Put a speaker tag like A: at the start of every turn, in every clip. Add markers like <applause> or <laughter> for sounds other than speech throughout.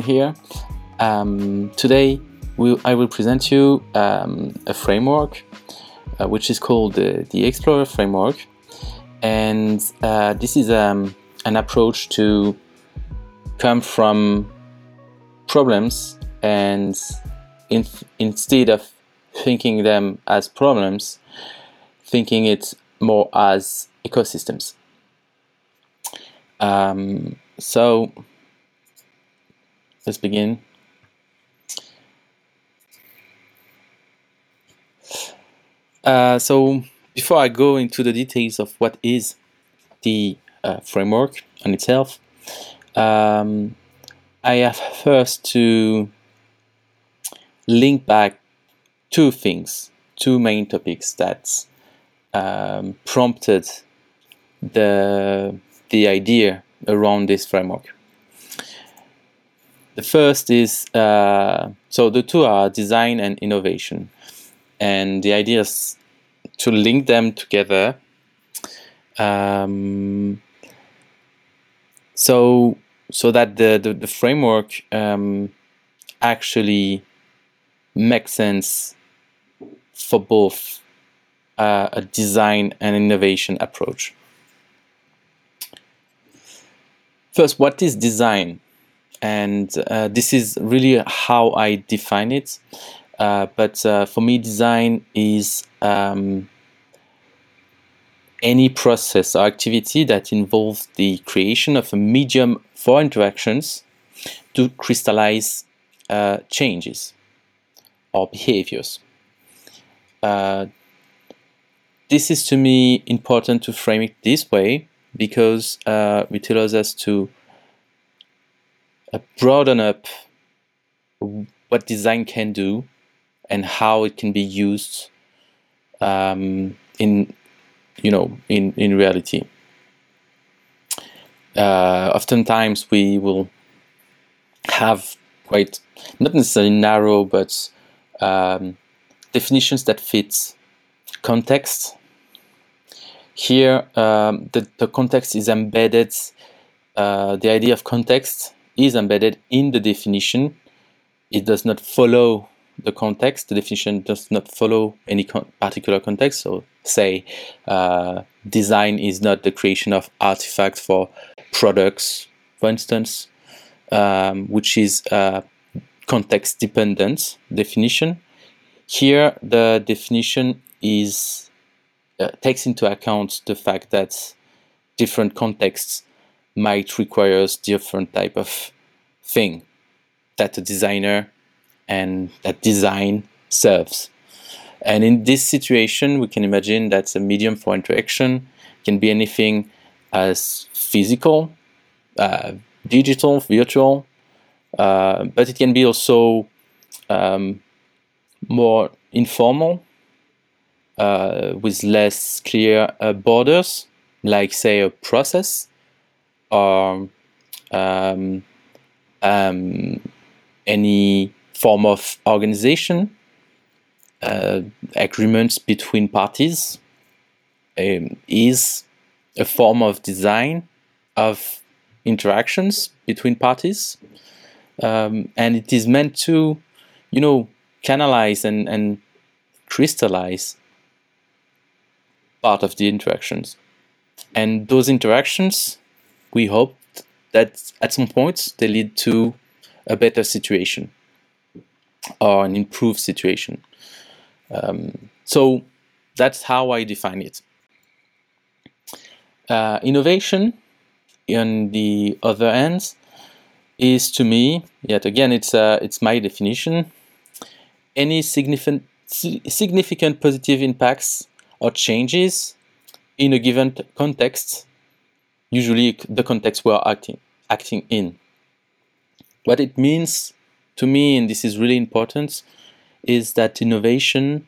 A: Here. Um, today we, I will present you um, a framework uh, which is called the, the Explorer framework, and uh, this is um, an approach to come from problems and in, instead of thinking them as problems, thinking it more as ecosystems. Um, so let's begin. Uh, so before I go into the details of what is the uh, framework on itself, um, I have first to link back two things, two main topics that um, prompted the the idea around this framework. The first is uh, so the two are design and innovation, and the idea is to link them together. Um, so so that the the, the framework um, actually makes sense for both uh, a design and innovation approach. First, what is design? And uh, this is really how I define it. Uh, but uh, for me, design is um, any process or activity that involves the creation of a medium for interactions to crystallize uh, changes or behaviors. Uh, this is to me important to frame it this way because uh, it allows us to broaden up what design can do and how it can be used um, in you know in in reality. Uh, oftentimes we will have quite not necessarily narrow but um, definitions that fit context. Here, um, the, the context is embedded. Uh, the idea of context is embedded in the definition. It does not follow the context. The definition does not follow any con particular context. So, say, uh, design is not the creation of artifacts for products, for instance, um, which is a context dependent definition. Here, the definition is uh, takes into account the fact that different contexts might requires different type of thing that a designer and that design serves. And in this situation, we can imagine that a medium for interaction can be anything as physical, uh, digital, virtual, uh, but it can be also um, more informal, uh, with less clear uh, borders, like, say, a process or um, um, any form of organization, uh, agreements between parties um, is a form of design of interactions between parties. Um, and it is meant to, you know, canalize and, and crystallize part of the interactions. And those interactions we hope that at some point they lead to a better situation or an improved situation. Um, so that's how I define it. Uh, innovation, on the other hand, is to me, yet again, it's uh, it's my definition. Any significant significant positive impacts or changes in a given context usually the context we're acting acting in. What it means to me, and this is really important, is that innovation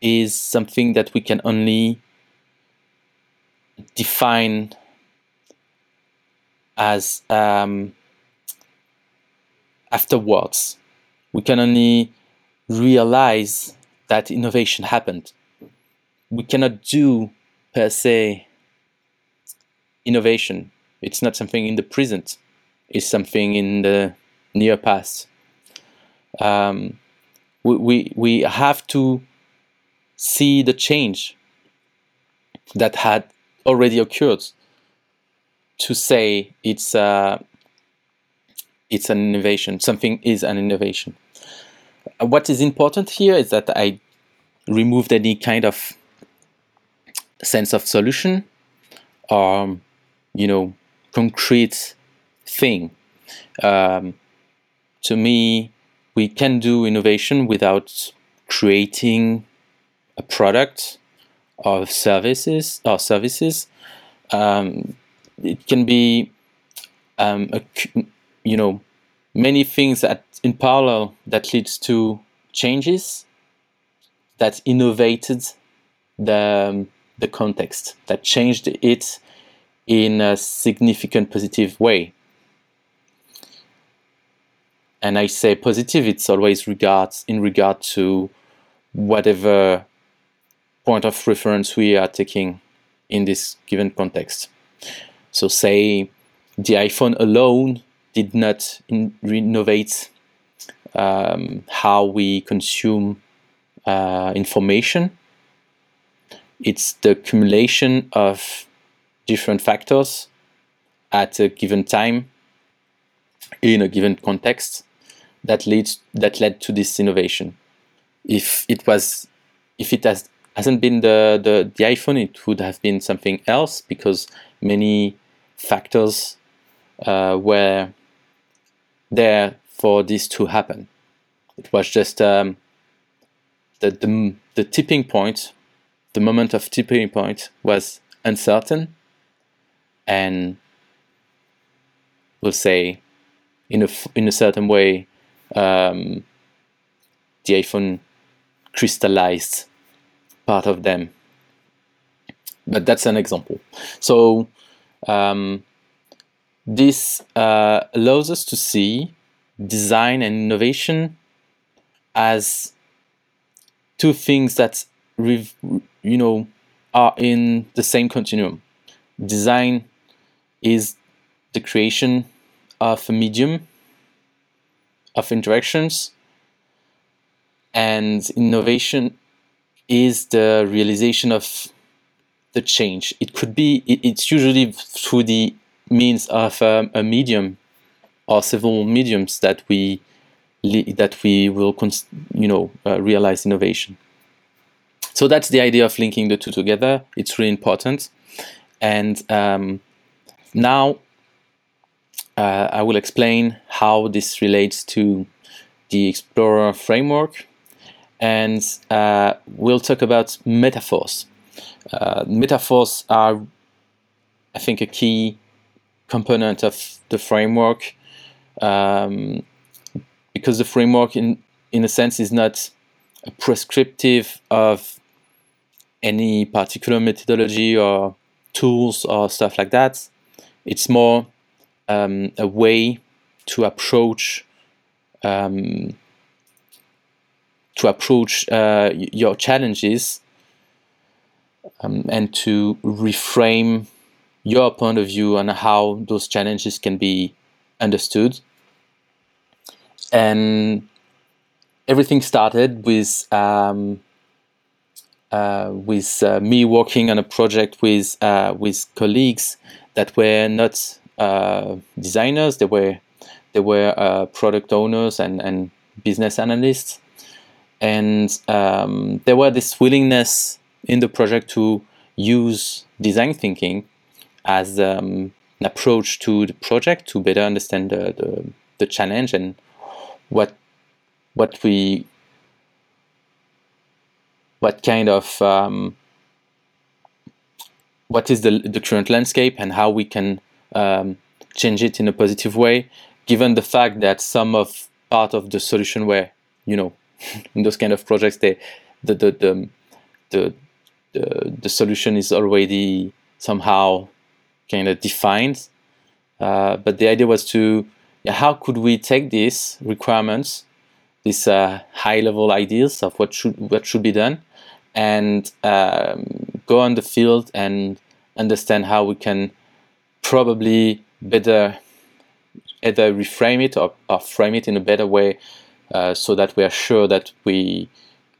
A: is something that we can only define as um, afterwards. We can only realize that innovation happened. We cannot do per se innovation. It's not something in the present. It's something in the near past. Um, we, we, we have to see the change that had already occurred to say it's uh, it's an innovation. Something is an innovation. What is important here is that I removed any kind of sense of solution or you know concrete thing. Um, to me, we can do innovation without creating a product or services or services. Um, it can be um, a, you know many things that in parallel that leads to changes that innovated the the context that changed it in a significant positive way and i say positive it's always regards in regard to whatever point of reference we are taking in this given context so say the iphone alone did not in- renovate um, how we consume uh, information. It's the accumulation of different factors at a given time in a given context that leads that led to this innovation. If it was, if it has hasn't been the, the, the iPhone, it would have been something else because many factors uh, were there for this to happen. It was just um, the, the, the tipping point, the moment of tipping point was uncertain and we'll say in a, in a certain way um, the iPhone crystallized part of them. But that's an example. So um, this uh, allows us to see design and innovation as two things that you know are in the same continuum. Design is the creation of a medium of interactions, and innovation is the realization of the change. It could be, it's usually through the means of um, a medium or several mediums that we that we will you know uh, realize innovation. So that's the idea of linking the two together. It's really important. And um, now uh, I will explain how this relates to the Explorer framework. And uh, we'll talk about metaphors. Uh, metaphors are, I think, a key component of the framework um, because the framework, in in a sense, is not prescriptive of any particular methodology or tools or stuff like that. It's more um, a way to approach um, to approach uh, your challenges um, and to reframe your point of view on how those challenges can be understood. And everything started with um, uh, with uh, me working on a project with uh, with colleagues that were not uh, designers; they were they were uh, product owners and, and business analysts, and um, there were this willingness in the project to use design thinking as um, an approach to the project to better understand the, the, the challenge and what what we what kind of um, what is the, the current landscape and how we can um, change it in a positive way given the fact that some of part of the solution where you know in <laughs> those kind of projects they the the the, the, the, the solution is already somehow kind of defined. Uh, but the idea was to, yeah, how could we take these requirements, these uh, high-level ideas of what should what should be done, and um, go on the field and understand how we can probably better either reframe it or, or frame it in a better way uh, so that we are sure that we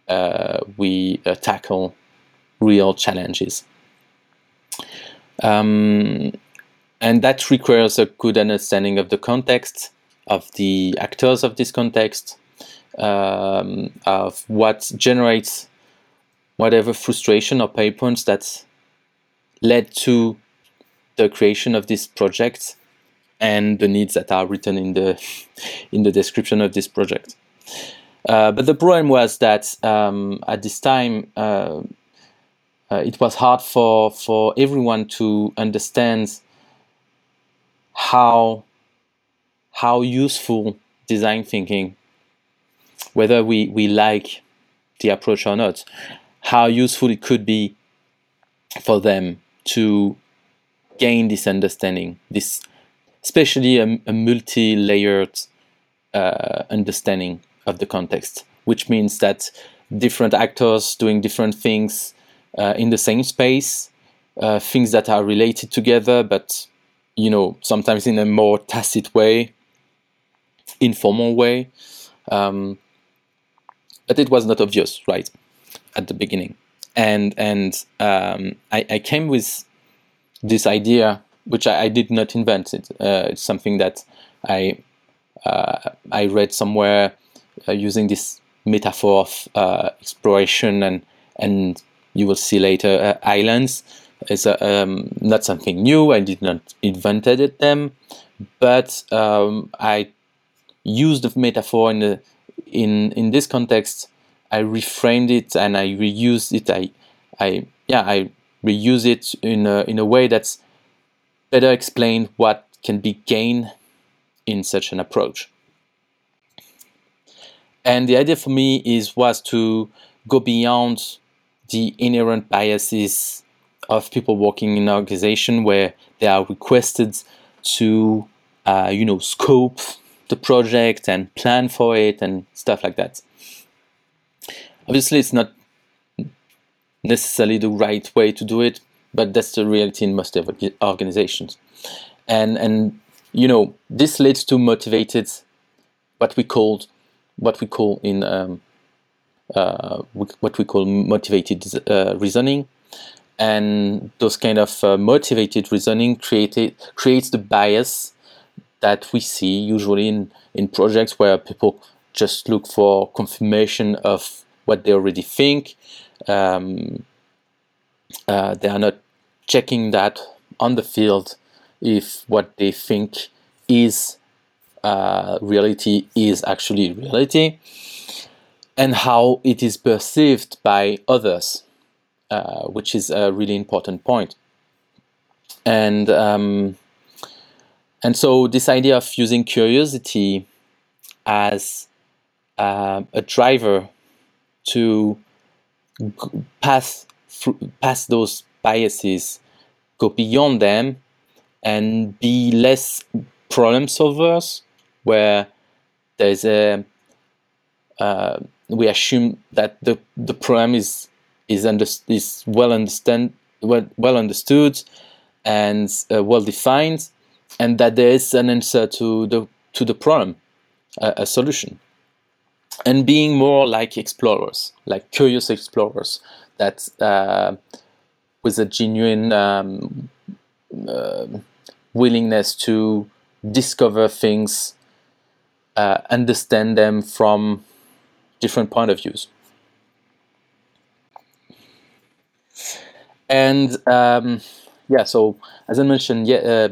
A: uh, we uh, tackle real challenges. Um, and that requires a good understanding of the context, of the actors of this context, um, of what generates whatever frustration or pain points that led to the creation of this project and the needs that are written in the <laughs> in the description of this project. Uh, but the problem was that um, at this time uh, uh, it was hard for for everyone to understand how how useful design thinking, whether we we like the approach or not, how useful it could be for them to gain this understanding, this especially a, a multi-layered uh, understanding of the context, which means that different actors doing different things uh, in the same space, uh, things that are related together, but you know sometimes in a more tacit way, informal way. Um, but it was not obvious, right, at the beginning, and and um, I, I, came with this idea, which I, I did not invent. It, uh, it's something that I uh, I read somewhere uh, using this metaphor of uh, exploration and and you will see later islands is um, not something new. I did not invented them, but um, I used the metaphor in the in in this context. I reframed it and I reused it. I I yeah I reuse it in a, in a way that's better explained what can be gained in such an approach. And the idea for me is was to go beyond the inherent biases of people working in an organization where they are requested to, uh, you know, scope the project and plan for it and stuff like that. Obviously, it's not necessarily the right way to do it, but that's the reality in most organizations. And and you know, this leads to motivated, what we called, what we call in um, uh, what we call motivated uh, reasoning, and those kind of uh, motivated reasoning created creates the bias that we see usually in in projects where people just look for confirmation of what they already think. Um, uh, they are not checking that on the field if what they think is uh, reality is actually reality and how it is perceived by others, uh, which is a really important point. And um, and so this idea of using curiosity as uh, a driver to pass pass those biases, go beyond them, and be less problem solvers, where there's a uh, we assume that the the problem is is under, is well understand well, well understood and uh, well defined, and that there is an answer to the to the problem, a, a solution, and being more like explorers, like curious explorers that uh, with a genuine um, uh, willingness to discover things, uh, understand them from different point of views. And um, yeah, so as I mentioned yeah, uh,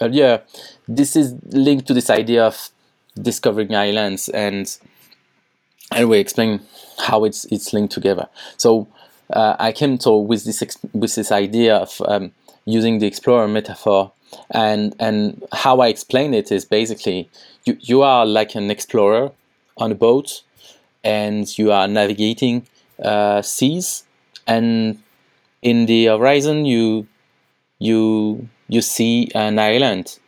A: earlier, this is linked to this idea of discovering islands, and and we explain how it's it's linked together. So uh, I came to with this with this idea of um, using the explorer metaphor, and and how I explain it is basically you you are like an explorer on a boat, and you are navigating uh, seas, and in the horizon you you you see an island,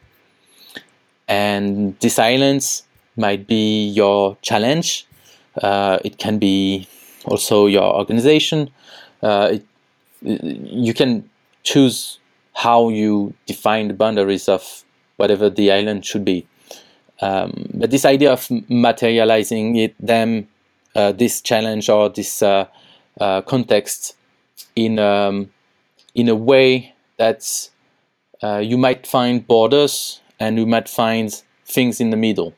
A: and this island might be your challenge. Uh, it can be also your organization. Uh, it, you can choose how you define the boundaries of whatever the island should be. Um, but this idea of materializing it, them, uh, this challenge or this uh, uh, context in um, in a way that uh, you might find borders and you might find things in the middle.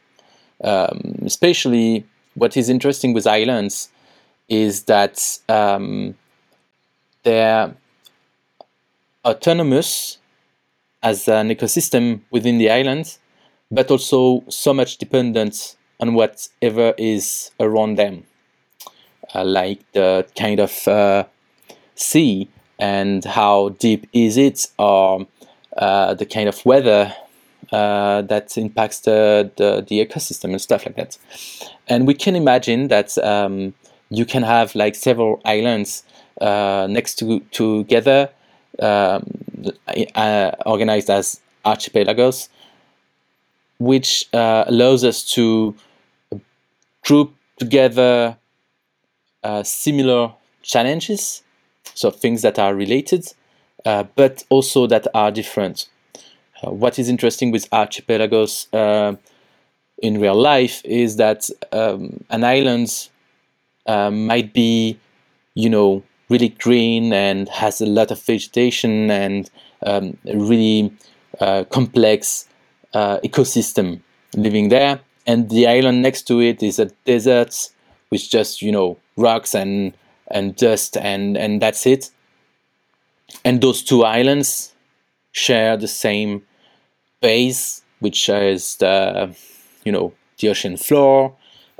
A: Um, especially, what is interesting with islands is that um, they're autonomous as an ecosystem within the island, but also so much dependent on whatever is around them, uh, like the kind of uh, sea and how deep is it, or uh, the kind of weather uh, that impacts the, the, the, ecosystem and stuff like that. And we can imagine that um, you can have like several islands uh, next to together, um, uh, organized as archipelagos, which uh, allows us to group together uh, similar challenges, so things that are related, uh, but also that are different. Uh, what is interesting with archipelagos uh, in real life is that um, an island uh, might be, you know, really green and has a lot of vegetation and um, really uh, complex uh, ecosystem living there. And the island next to it is a desert with just, you know, rocks and and dust and and that's it. And those two islands share the same base, which is the you know the ocean floor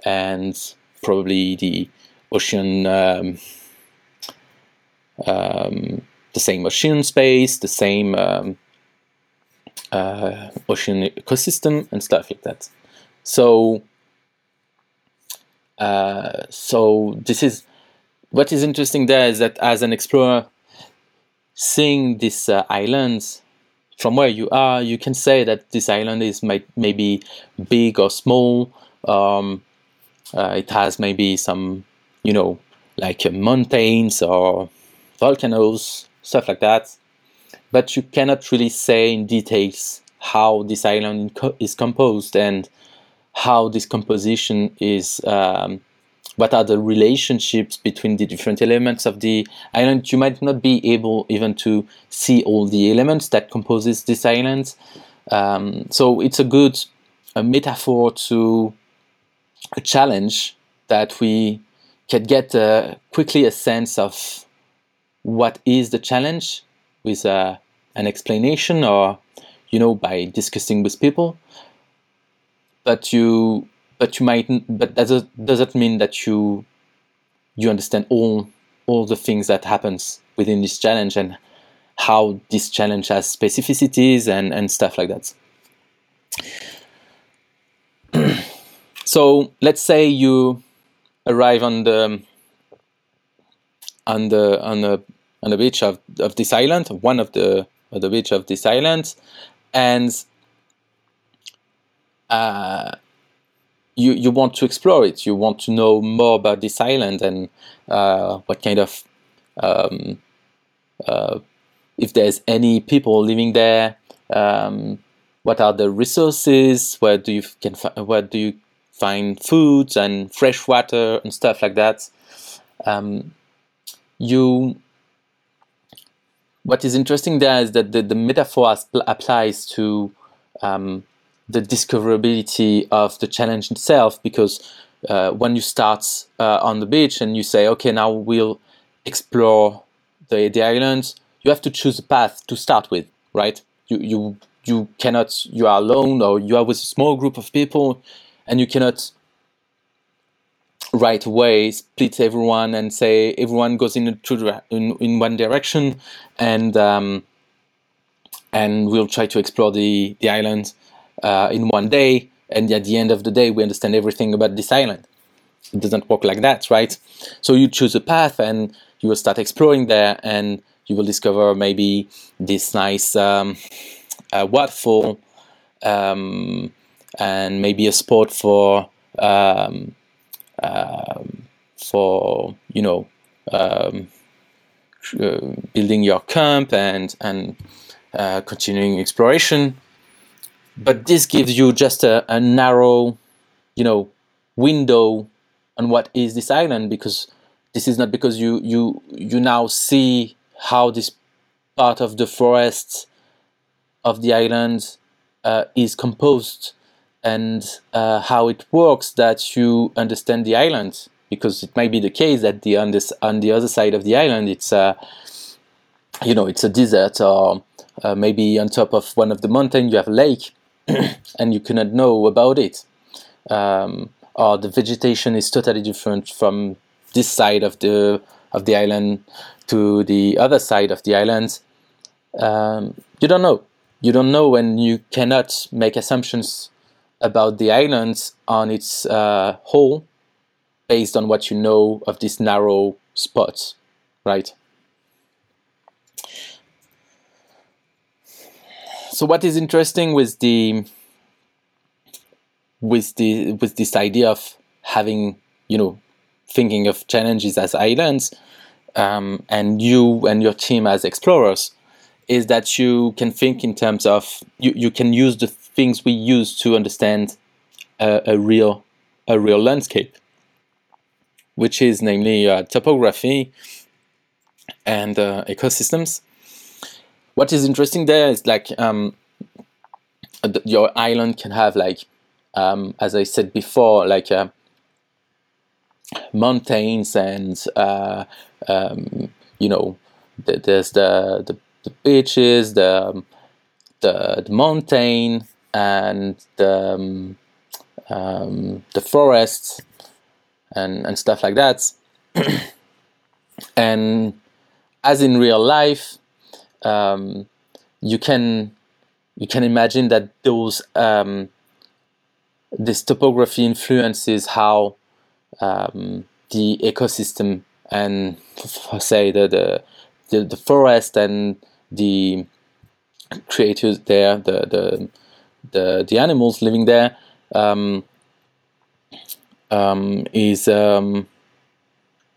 A: and probably the ocean um, um, the same ocean space, the same um, uh, ocean ecosystem and stuff like that. So uh, so this is what is interesting there is that as an explorer seeing these uh, islands from where you are, you can say that this island is might, maybe big or small. Um, uh, it has maybe some, you know, like uh, mountains or volcanoes, stuff like that. But you cannot really say in details how this island is composed and how this composition is um, what are the relationships between the different elements of the island. You might not be able even to see all the elements that composes this island. Um, so it's a good a metaphor to a challenge that we can get uh, quickly a sense of what is the challenge with uh, an explanation or you know by discussing with people but you but you might but that doesn't mean that you you understand all all the things that happens within this challenge and how this challenge has specificities and and stuff like that? <clears throat> So let's say you arrive on the on the on the on the beach of, of this island one of the of the beach of this island and uh, you you want to explore it. You want to know more about this island and uh, what kind of um, uh, if there's any people living there. Um, what are the resources? Where do you can where do you find foods and fresh water and stuff like that? Um, you what is interesting there is that the, the metaphor applies to um, the discoverability of the challenge itself because uh, when you start uh, on the beach and you say okay now we'll explore the, the islands you have to choose a path to start with right? You you you cannot you are alone or you are with a small group of people and you cannot right away split everyone and say everyone goes in a, in, in one direction and um, and we'll try to explore the the island uh, in one day, and at the end of the day, we understand everything about this island. It doesn't work like that, right? So you choose a path, and you will start exploring there, and you will discover maybe this nice um, uh, waterfall, um, and maybe a spot for um, um for you know um, uh, building your camp and and uh, continuing exploration but this gives you just a, a narrow, you know, window on what is this island because this is not because you you you now see how this part of the forest of the island uh, is composed and uh, how it works that you understand the island. Because it might be the case that the on this on the other side of the island it's a you know it's a desert or uh, maybe on top of one of the mountains you have a lake <clears throat> and you cannot know about it. Um, or the vegetation is totally different from this side of the of the island to the other side of the island. Um, you don't know. You don't know when you cannot make assumptions about the island on its uh, whole based on what you know of this narrow spot right so what is interesting with the with the with this idea of having you know thinking of challenges as islands um, and you and your team as explorers is that you can think in terms of you, you can use the things we use to understand a, a real a real landscape which is namely uh, topography and uh, ecosystems what is interesting there is like um, your island can have like um, as I said before like uh, mountains and uh, um, you know the, there's the, the, the beaches the, the, the mountain and the um, um, the forests and and stuff like that. <clears throat> And as in real life um, you can you can imagine that those um, this topography influences how um, the ecosystem and say the, the, the the forest and the creatures there the the the, the animals living there um, um, is um,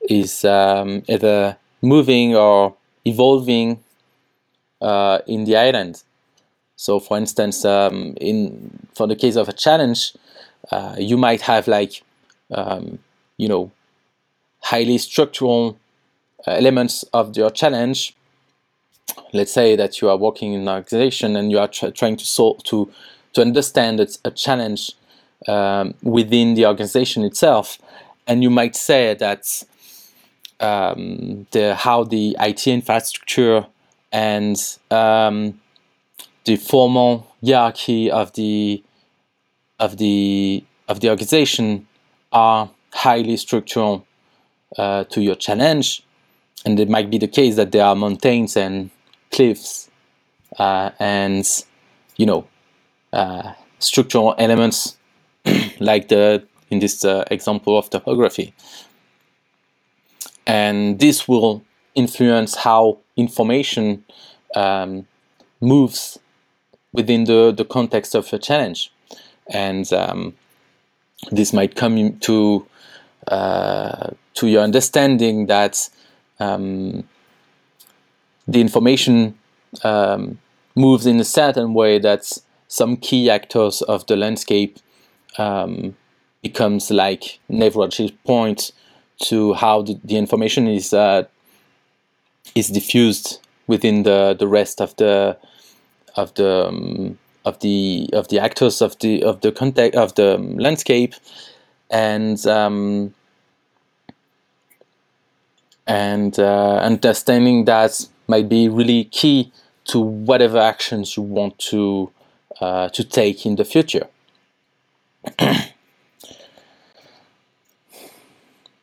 A: is um, either moving or evolving uh, in the island. So, for instance, um, in for the case of a challenge, uh, you might have like um, you know highly structural uh, elements of your challenge. Let's say that you are working in an organization and you are tr- trying to solve to to understand a challenge um, within the organization itself, and you might say that um, the how the IT infrastructure and um, the formal hierarchy of the of the of the organization are highly structural uh, to your challenge, and it might be the case that there are mountains and cliffs uh, and you know uh, structural elements <clears throat> like the in this uh, example of topography, and this will influence how information um, moves within the, the context of a challenge. And um, this might come to uh, to your understanding that um, the information um, moves in a certain way that some key actors of the landscape um, becomes like nevralgic point to how the, the information is uh, is diffused within the the rest of the of the um, of the of the actors of the of the context of the landscape and um, and uh, understanding that might be really key to whatever actions you want to uh, to take in the future. <clears throat>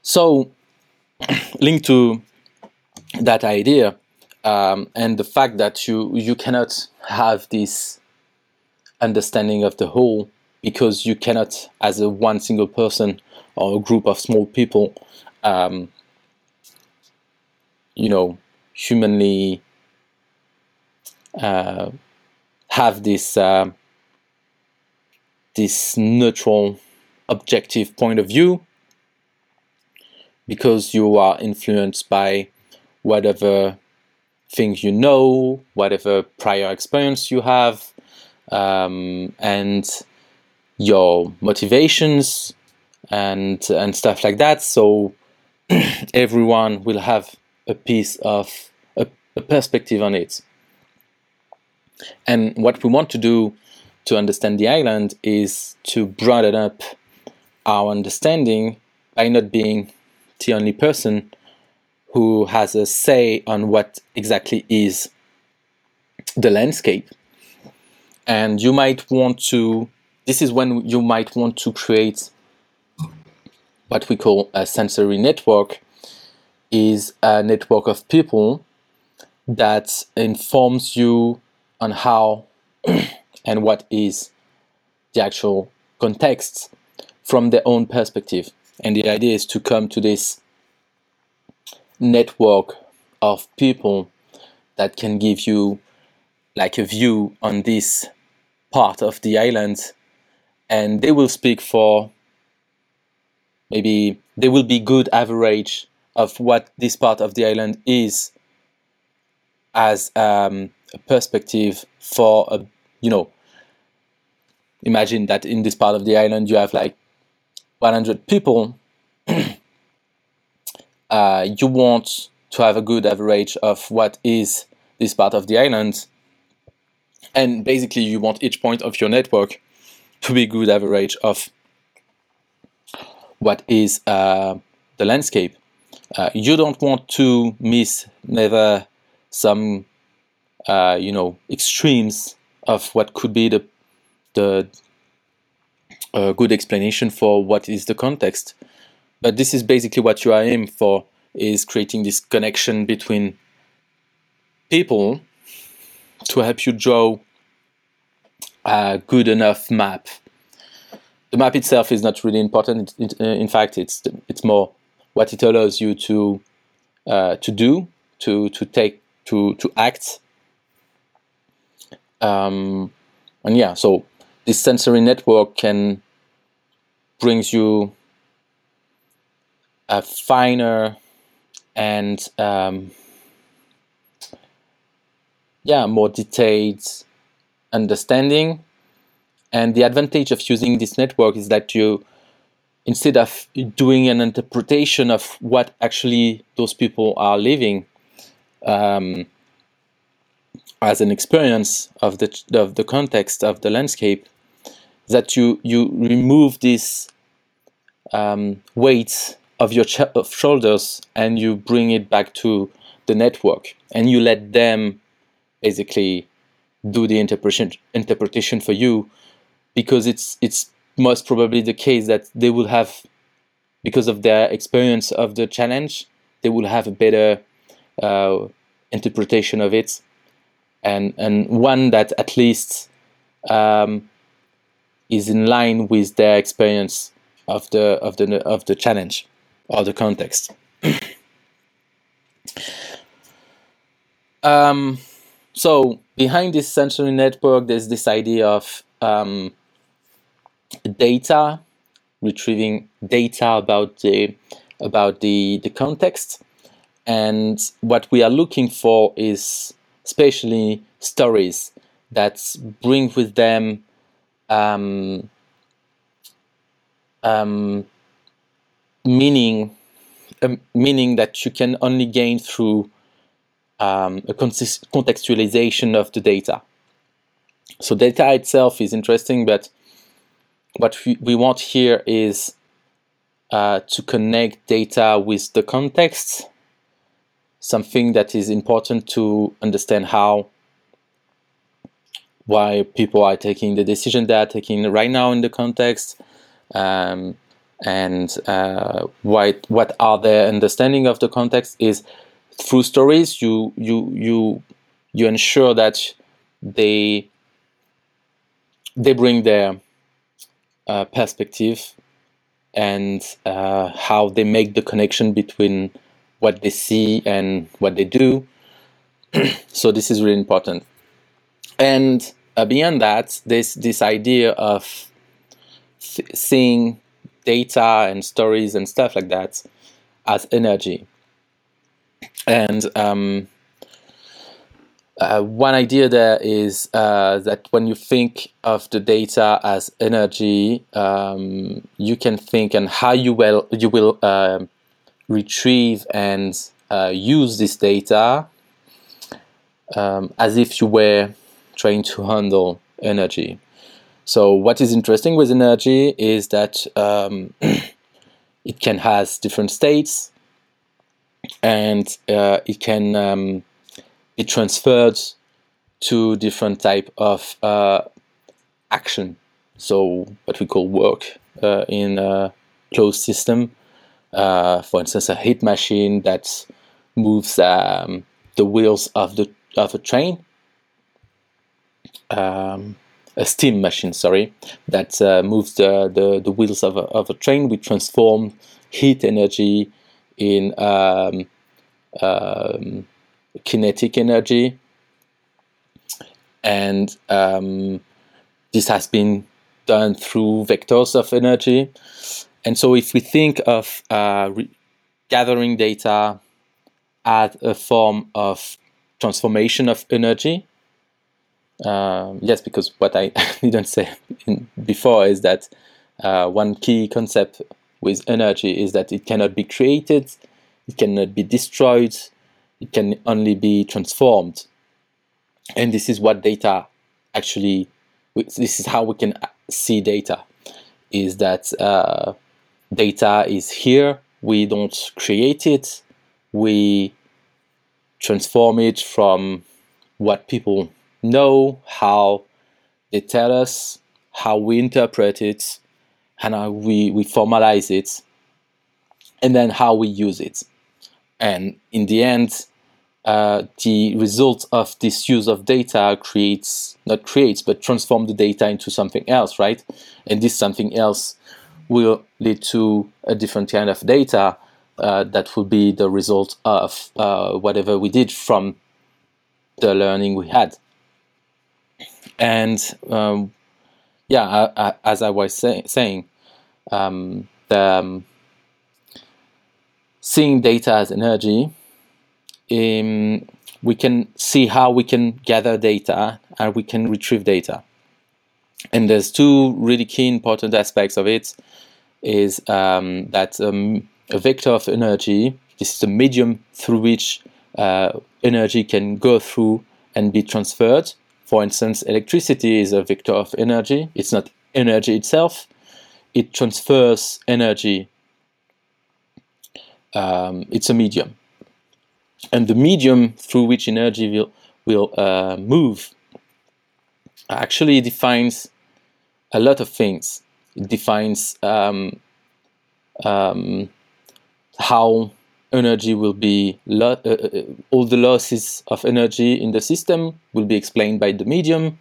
A: so, <clears throat> linked to that idea um, and the fact that you you cannot have this understanding of the whole because you cannot as a one single person or a group of small people um, you know humanly uh, have this uh, this neutral objective point of view because you are influenced by whatever things you know, whatever prior experience you have, um, and your motivations and and stuff like that. So <clears throat> everyone will have a piece of a, a perspective on it. And what we want to do to understand the island is to broaden up our understanding by not being the only person who has a say on what exactly is the landscape. And you might want to, this is when you might want to create what we call a sensory network, is a network of people that informs you on how <clears throat> and what is the actual context from their own perspective. And the idea is to come to this network of people that can give you like a view on this part of the island. And they will speak for maybe they will be good average of what this part of the island is as um, a perspective for a you know imagine that in this part of the island you have like 100 people uh, you want to have a good average of what is this part of the island and basically you want each point of your network to be good average of what is uh, the landscape uh, you don't want to miss never some uh, you know extremes of what could be the the uh, good explanation for what is the context. But this is basically what you are aiming for: is creating this connection between people to help you draw a good enough map. The map itself is not really important. It, it, uh, in fact, it's it's more what it allows you to uh, to do, to to take, to to act. Um, and yeah, so this sensory network can brings you a finer and um, yeah more detailed understanding. And the advantage of using this network is that you instead of doing an interpretation of what actually those people are living um, as an experience of the of the context of the landscape, that you you remove this um, of your ch- of shoulders and you bring it back to the network and you let them basically do the interpretation interpretation for you because it's it's most probably the case that they will have, because of their experience of the challenge, they will have a better uh, interpretation of it, and and one that at least um, is in line with their experience of the of the of the challenge or the context. <clears throat> um, so behind this sensory network, there's this idea of um, data, retrieving data about the about the, the context. And what we are looking for is especially stories that bring with them um, um, meaning, meaning that you can only gain through um, a contextualization of the data. So data itself is interesting, but what we, we want here is uh, to connect data with the context, something that is important to understand how why people are taking the decision they are taking right now in the context, um, and uh, why, what are their understanding of the context is through stories you you you you ensure that they they bring their uh, perspective and uh, how they make the connection between what they see and what they do. <clears throat> so this is really important. And uh, beyond that, there's this idea of th- seeing data and stories and stuff like that as energy. And um, uh, one idea there is uh, that when you think of the data as energy, um, you can think and how you will you will uh, retrieve and uh, use this data um, as if you were trying to handle energy. So what is interesting with energy is that um, <clears throat> it can has different states and uh, it can um, be transferred to different type of uh, action. So what we call work uh, in a closed system. Uh, for instance, a heat machine that moves um, the wheels of the of a train. Um, a steam machine, sorry, that uh, moves the, the, the, wheels of a, of a train. We transform heat energy in um, um, kinetic energy. And um, this has been done through vectors of energy. And so if we think of uh, gathering data as a form of transformation of energy, um, yes, because what I <laughs> didn't say before is that uh, one key concept with energy is that it cannot be created, it cannot be destroyed, it can only be transformed. And this is what data actually, this is how we can see data, is that uh, data is here, we don't create it, we transform it from what people know, how they tell us, how we interpret it, and how we, we formalize it, and then how we use it. And in the end, uh, the result of this use of data creates, not creates, but transform the data into something else, right? And this something else will lead to a different kind of data uh, that will be the result of uh, whatever we did from the learning we had. And um, yeah, as I was say, saying, um, the, um, seeing data as energy, um, we can see how we can gather data and we can retrieve data. And there's two really key important aspects of it is um, that um, a vector of energy, this is the medium through which uh, energy can go through and be transferred. For instance, electricity is a vector of energy. It's not energy itself. It transfers energy um, it's a medium. And the medium through which energy will, will uh, move actually defines a lot of things. It defines um, um, how energy will be, uh, uh, all the losses of energy in the system will be explained by the medium.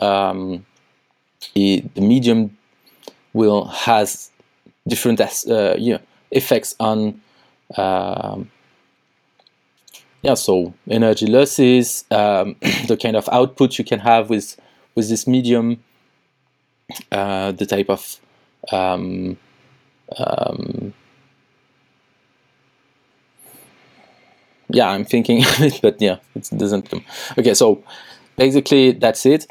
A: Um, the medium will has different uh, effects on um, yeah, so energy losses, um, <clears throat> the kind of output you can have with with this medium, uh, the type of um, yeah, I'm thinking <laughs> of it, but yeah, it doesn't come. Okay, so basically that's it.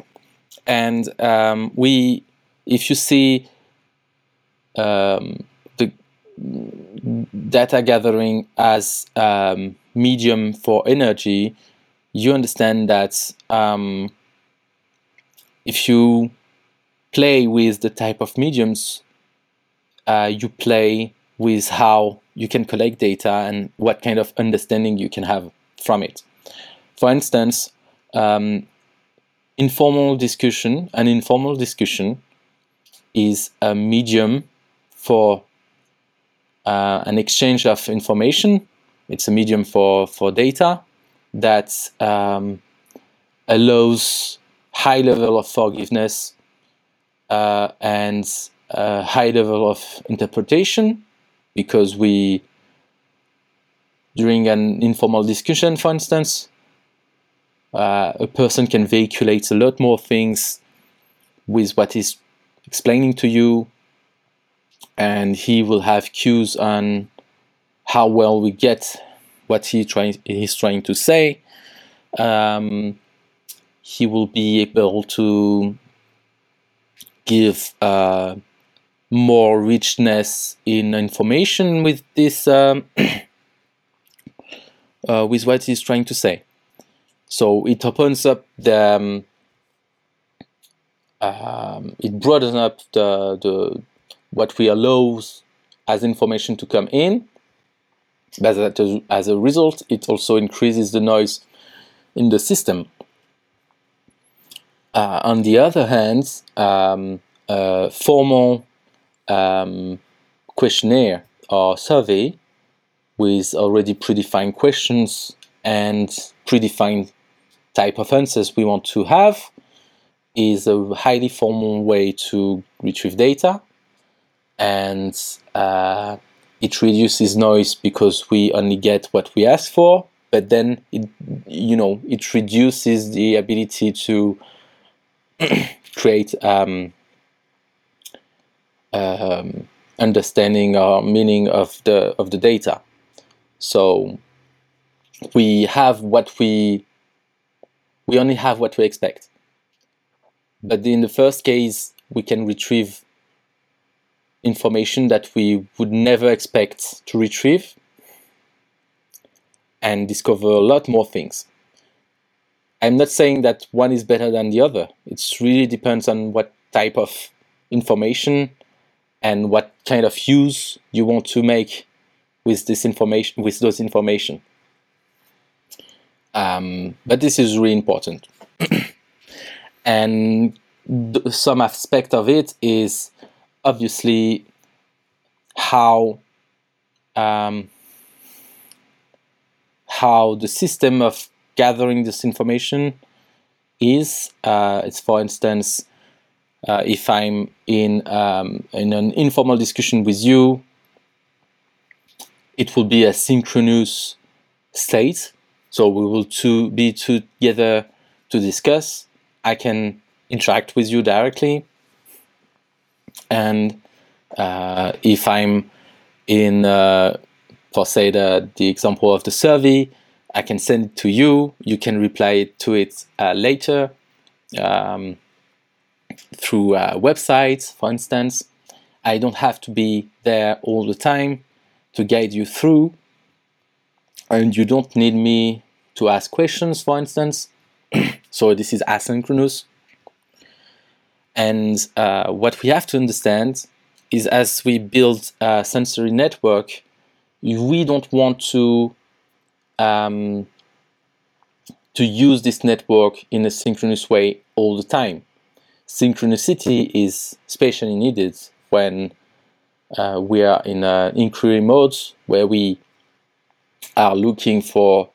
A: And um, we, if you see um, the data gathering as um, medium for energy, you understand that um, if you play with the type of mediums, uh, you play with how you can collect data and what kind of understanding you can have from it. For instance, um, informal discussion, an informal discussion is a medium for uh, an exchange of information. It's a medium for, for data that um, allows high level of forgiveness uh, and a high level of interpretation because we, during an informal discussion, for instance, uh, a person can vehiculate a lot more things with what he's explaining to you and he will have cues on how well we get what he try, he's trying to say. Um, he will be able to give uh, more richness in information with this um, <clears throat> uh, with what he's trying to say. So it opens up the um, um, it broadens up the, the what we allow as information to come in. But as a result, it also increases the noise in the system. Uh, on the other hand, um, a formal um, questionnaire or survey with already predefined questions and predefined type of answers we want to have is a highly formal way to retrieve data. And uh, it reduces noise because we only get what we ask for but then it you know it reduces the ability to <clears throat> create um, um, understanding or meaning of the of the data so we have what we we only have what we expect but in the first case, we can retrieve information that we would never expect to retrieve and discover a lot more things. I'm not saying that one is better than the other. It really depends on what type of information and what kind of use you want to make with this information, with those information. Um, but this is really important. <clears throat> and some aspect of it is obviously how um, how the system of gathering this information is. Uh, it's for instance, uh, if I'm in um, in an informal discussion with you, it will be a synchronous state. So we will to be together to discuss I can interact with you directly. And uh, if I'm in, uh, for say the, the example of the survey, I can send it to you. You can reply to it uh, later um, through uh, websites, for instance. I don't have to be there all the time to guide you through. And you don't need me to ask questions, for instance. <clears throat> so this is asynchronous. And uh, what we have to understand is as we build a sensory network, we don't want to um, to use this network in a synchronous way all the time. Synchronicity is especially needed when uh, we are in an inquiry mode where we are looking for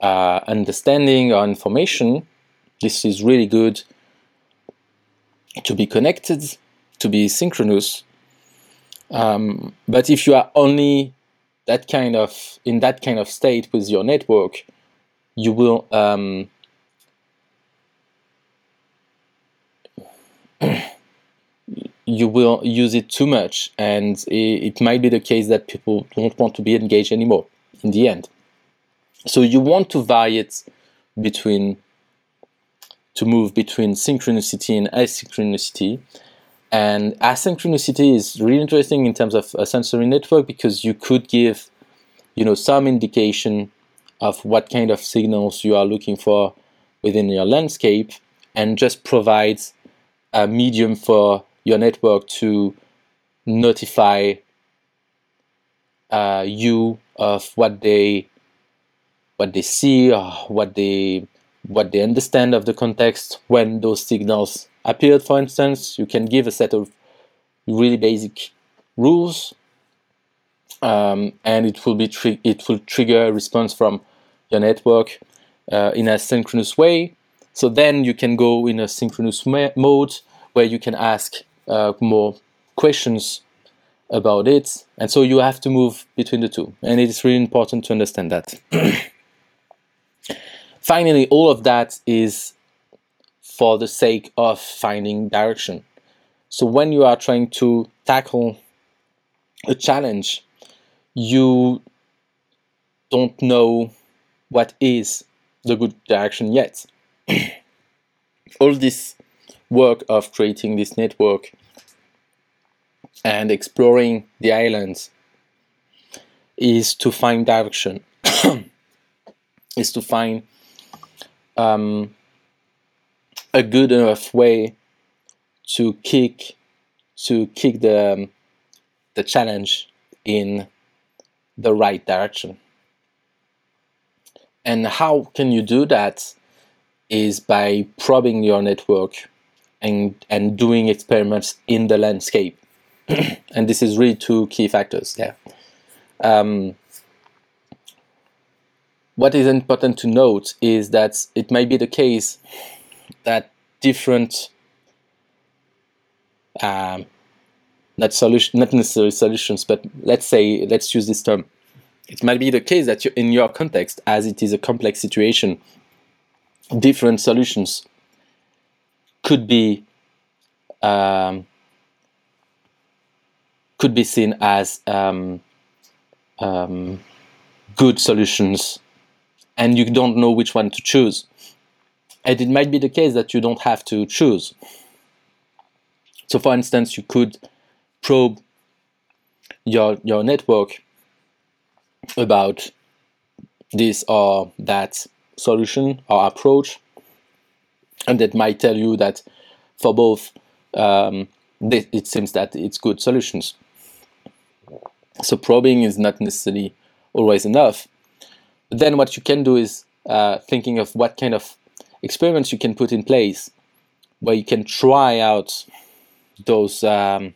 A: uh, understanding or information, this is really good to be connected, to be synchronous. Um, but if you are only that kind of in that kind of state with your network, you will um, you will use it too much, and it, it might be the case that people don't want to be engaged anymore in the end. So you want to vary it between to move between synchronicity and asynchronicity. And asynchronicity is really interesting in terms of a sensory network because you could give, you know, some indication of what kind of signals you are looking for within your landscape and just provide a medium for your network to notify uh, you of what they what they see or what they what they understand of the context. When those signals appeared for instance you can give a set of really basic rules um, and it will be it will trigger a response from your network uh, in a synchronous way so then you can go in a synchronous mode where you can ask uh, more questions about it and so you have to move between the two and it is really important to understand that <clears throat> Finally, all of that is for the sake of finding direction. So when you are trying to tackle a challenge, you don't know what is the good direction yet. <clears throat> all this work of creating this network and exploring the islands is to find direction, <clears throat> is to find um, a good enough way to kick to kick the um, the challenge in the right direction. And how can you do that? Is by probing your network and and doing experiments in the landscape. <clears throat> and this is really two key factors there. Um, what is important to note is that it might be the case that different um, not solution, not necessarily solutions, but let's say let's use this term. It might be the case that you, in your context, as it is a complex situation, different solutions could be um, could be seen as um, um, good solutions, and you don't know which one to choose. And it might be the case that you don't have to choose. So, for instance, you could probe your your network about this or that solution or approach, and that might tell you that for both, um, it seems that it's good solutions. So probing is not necessarily always enough. Then what you can do is uh, thinking of what kind of experiments you can put in place, where you can try out those um,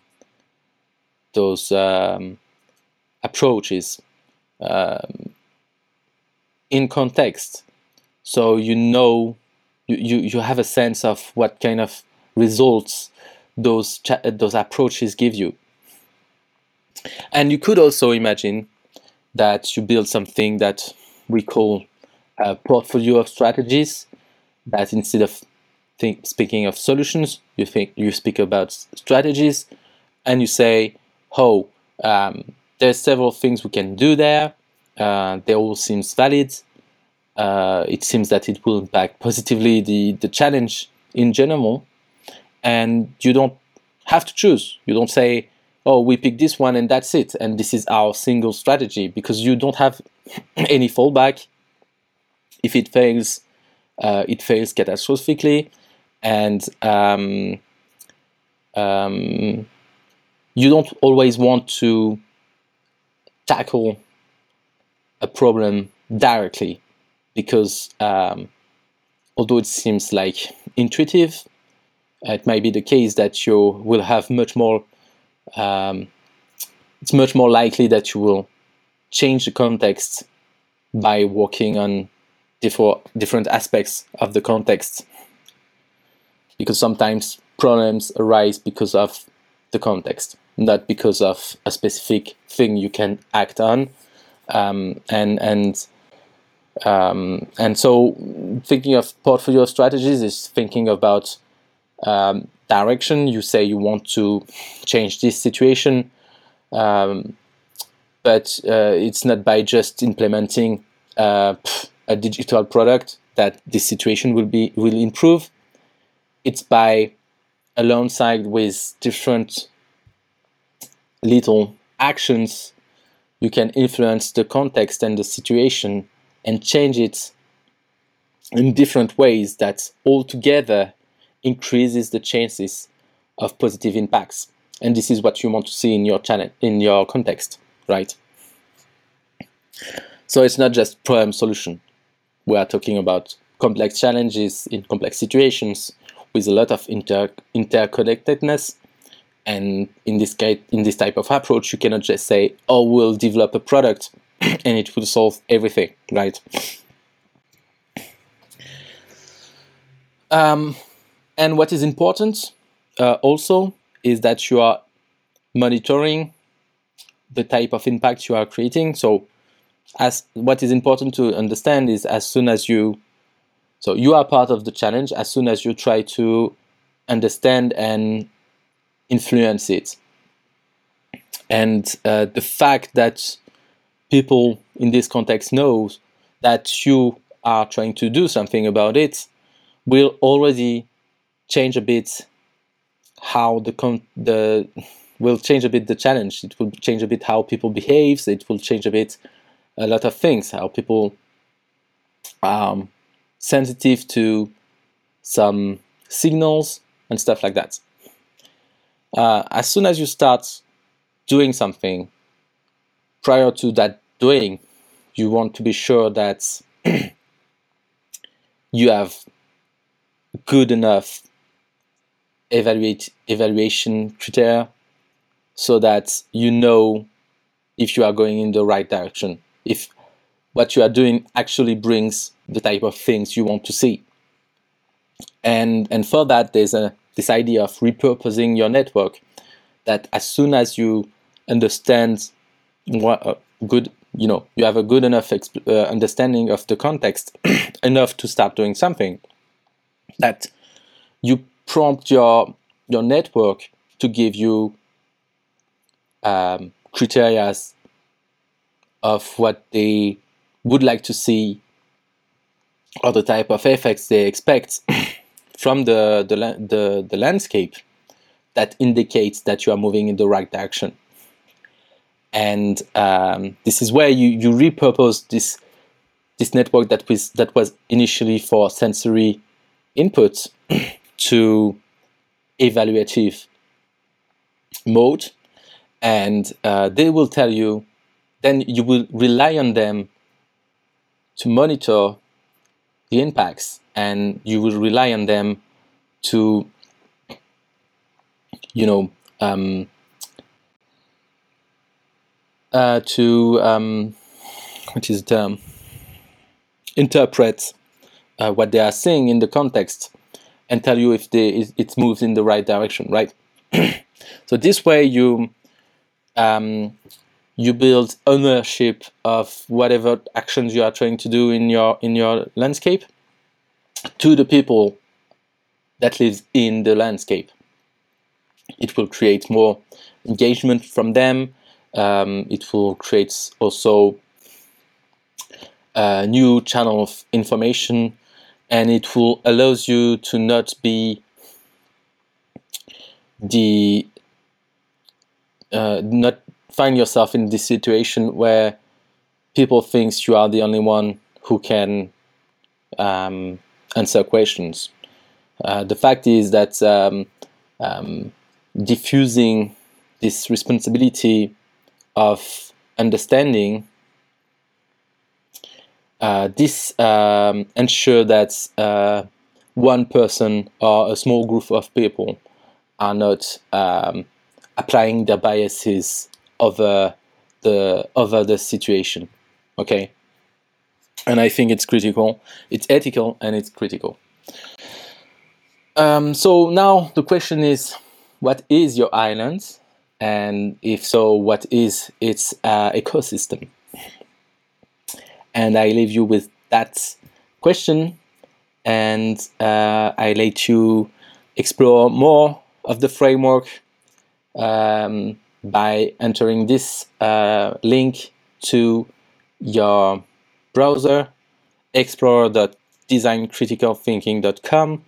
A: those um, approaches um, in context, so you know you, you have a sense of what kind of results those those approaches give you. And you could also imagine that you build something that we call a portfolio of strategies. That instead of think, speaking of solutions, you think you speak about strategies, and you say, "Oh, um, there's several things we can do there. Uh, they all seems valid. Uh, it seems that it will impact positively the the challenge in general, and you don't have to choose. You don't say, oh, we pick this one and that's it, and this is our single strategy because you don't have <clears throat> any fallback. If it fails, uh, it fails catastrophically, and um, um, you don't always want to tackle a problem directly because um, although it seems like intuitive, it might be the case that you will have much more um, it's much more likely that you will change the context by working on different different aspects of the context. Because sometimes problems arise because of the context not because of a specific thing you can act on um, and and um, and so thinking of portfolio strategies is thinking about um, direction. You say you want to change this situation, um, but uh, it's not by just implementing uh, a digital product that this situation will be will improve. It's by alongside with different little actions you can influence the context and the situation and change it in different ways that altogether increases the chances of positive impacts. And this is what you want to see in your channel, in your context, right? So it's not just problem solution. We are talking about complex challenges in complex situations with a lot of inter interconnectedness. And in this case, in this type of approach, you cannot just say, "Oh, we'll develop a product <coughs> and it would solve everything," right? Um, and what is important uh, also is that you are monitoring the type of impact you are creating. So, as what is important to understand is as soon as you, so you are part of the challenge. As soon as you try to understand and influence it, and uh, the fact that people in this context knows that you are trying to do something about it will already change a bit how the con- the will change a bit the challenge. It will change a bit how people behaves. It will change a bit a lot of things. How people um, sensitive to some signals and stuff like that. Uh, as soon as you start doing something, prior to that doing, you want to be sure that <clears throat> you have good enough evaluate evaluation criteria so that you know if you are going in the right direction if what you are doing actually brings the type of things you want to see. And and for that there's a this idea of repurposing your network that as soon as you understand what uh, good you know you have a good enough exp- uh, understanding of the context <clears throat> enough to start doing something that you prompt your your network to give you um, criteria of what they would like to see or the type of effects they expect <clears throat> from the, the, the, the landscape that indicates that you are moving in the right direction. And um, this is where you, you repurpose this this network that was that was initially for sensory input <clears throat> to evaluative mode, and uh, they will tell you. Then you will rely on them to monitor the impacts, and you will rely on them to, you know, um, uh, to um, is the term interpret uh, what they are saying in the context and tell you if they it moves in the right direction, right? <clears throat> so this way you um, you build ownership of whatever actions you are trying to do in your in your landscape to the people that lives in the landscape. It will create more engagement from them. Um, it will create also a new channel of information and it will allows you to not be the uh, not find yourself in this situation where people thinks you are the only one who can um, answer questions. Uh, the fact is that um, um, diffusing this responsibility of understanding uh, this um, ensure that uh, one person or a small group of people are not um, applying their biases over the over the situation. Okay, and I think it's critical. It's ethical and it's critical. Um, so now the question is, what is your island, and if so, what is its uh, ecosystem? And I leave you with that question, and uh, I let you explore more of the framework um, by entering this uh, link to your browser, explore.designcriticalthinking.com,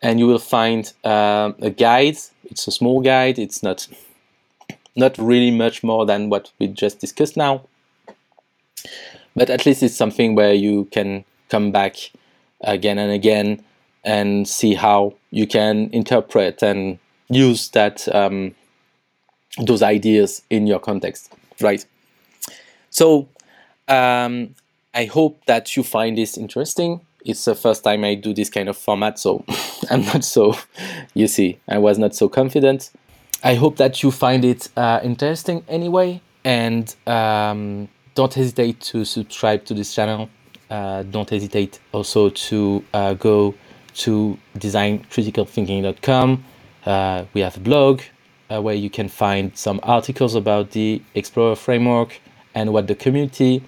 A: and you will find uh, a guide. It's a small guide. It's not not really much more than what we just discussed now. But at least it's something where you can come back again and again and see how you can interpret and use that um, those ideas in your context right? So um, i hope that you find this interesting. It's the first time i do this kind of format so <laughs> i'm not so <laughs> you see i was not so confident i hope that you find it uh, interesting anyway and um, don't hesitate to subscribe to this channel. Uh, don't hesitate also to uh, go to designcriticalthinking.com. Uh, we have a blog uh, where you can find some articles about the Explorer framework and what the community,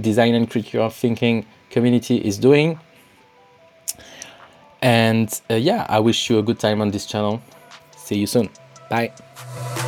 A: design and critical thinking community is doing. And uh, yeah, I wish you a good time on this channel. See you soon. 拜。